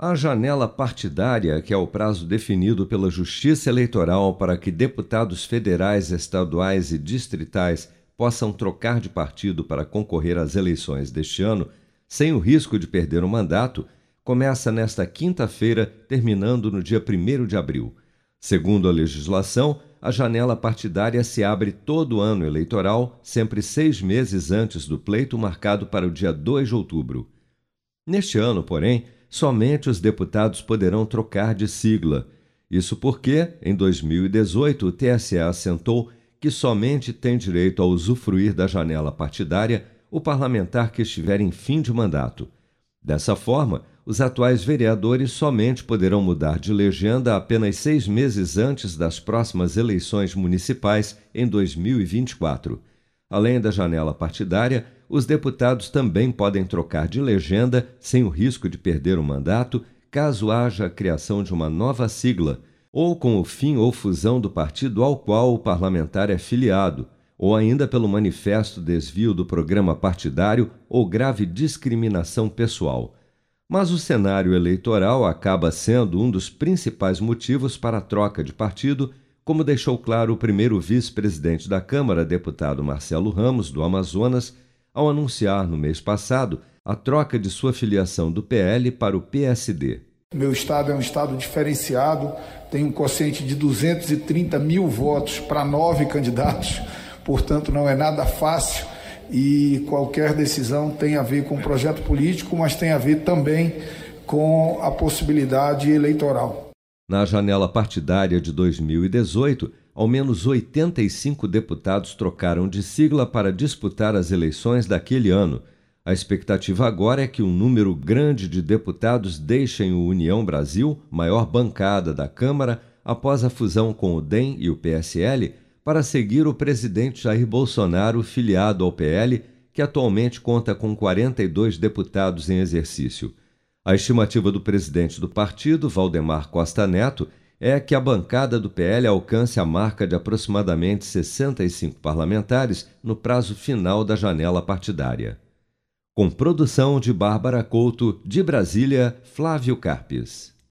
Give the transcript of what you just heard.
A janela partidária, que é o prazo definido pela Justiça Eleitoral para que deputados federais, estaduais e distritais possam trocar de partido para concorrer às eleições deste ano, sem o risco de perder o mandato, começa nesta quinta-feira, terminando no dia 1 de abril. Segundo a legislação, a janela partidária se abre todo ano eleitoral, sempre seis meses antes do pleito marcado para o dia 2 de outubro. Neste ano, porém, somente os deputados poderão trocar de sigla. Isso porque, em 2018, o TSE assentou que somente tem direito a usufruir da janela partidária o parlamentar que estiver em fim de mandato. Dessa forma, os atuais vereadores somente poderão mudar de legenda apenas seis meses antes das próximas eleições municipais em 2024. Além da janela partidária, os deputados também podem trocar de legenda sem o risco de perder o mandato, caso haja a criação de uma nova sigla, ou com o fim ou fusão do partido ao qual o parlamentar é filiado, ou ainda pelo manifesto desvio do programa partidário ou grave discriminação pessoal. Mas o cenário eleitoral acaba sendo um dos principais motivos para a troca de partido como deixou claro o primeiro vice-presidente da Câmara, deputado Marcelo Ramos, do Amazonas, ao anunciar no mês passado a troca de sua filiação do PL para o PSD. Meu estado é um estado diferenciado, tem um quociente de 230 mil votos para nove candidatos, portanto não é nada fácil e qualquer decisão tem a ver com o projeto político, mas tem a ver também com a possibilidade eleitoral. Na janela partidária de 2018, ao menos 85 deputados trocaram de sigla para disputar as eleições daquele ano. A expectativa agora é que um número grande de deputados deixem o União Brasil, maior bancada da Câmara, após a fusão com o DEM e o PSL, para seguir o presidente Jair Bolsonaro, filiado ao PL, que atualmente conta com 42 deputados em exercício. A estimativa do presidente do partido, Valdemar Costa Neto, é que a bancada do PL alcance a marca de aproximadamente 65 parlamentares no prazo final da janela partidária. Com produção de Bárbara Couto, de Brasília, Flávio Carpes.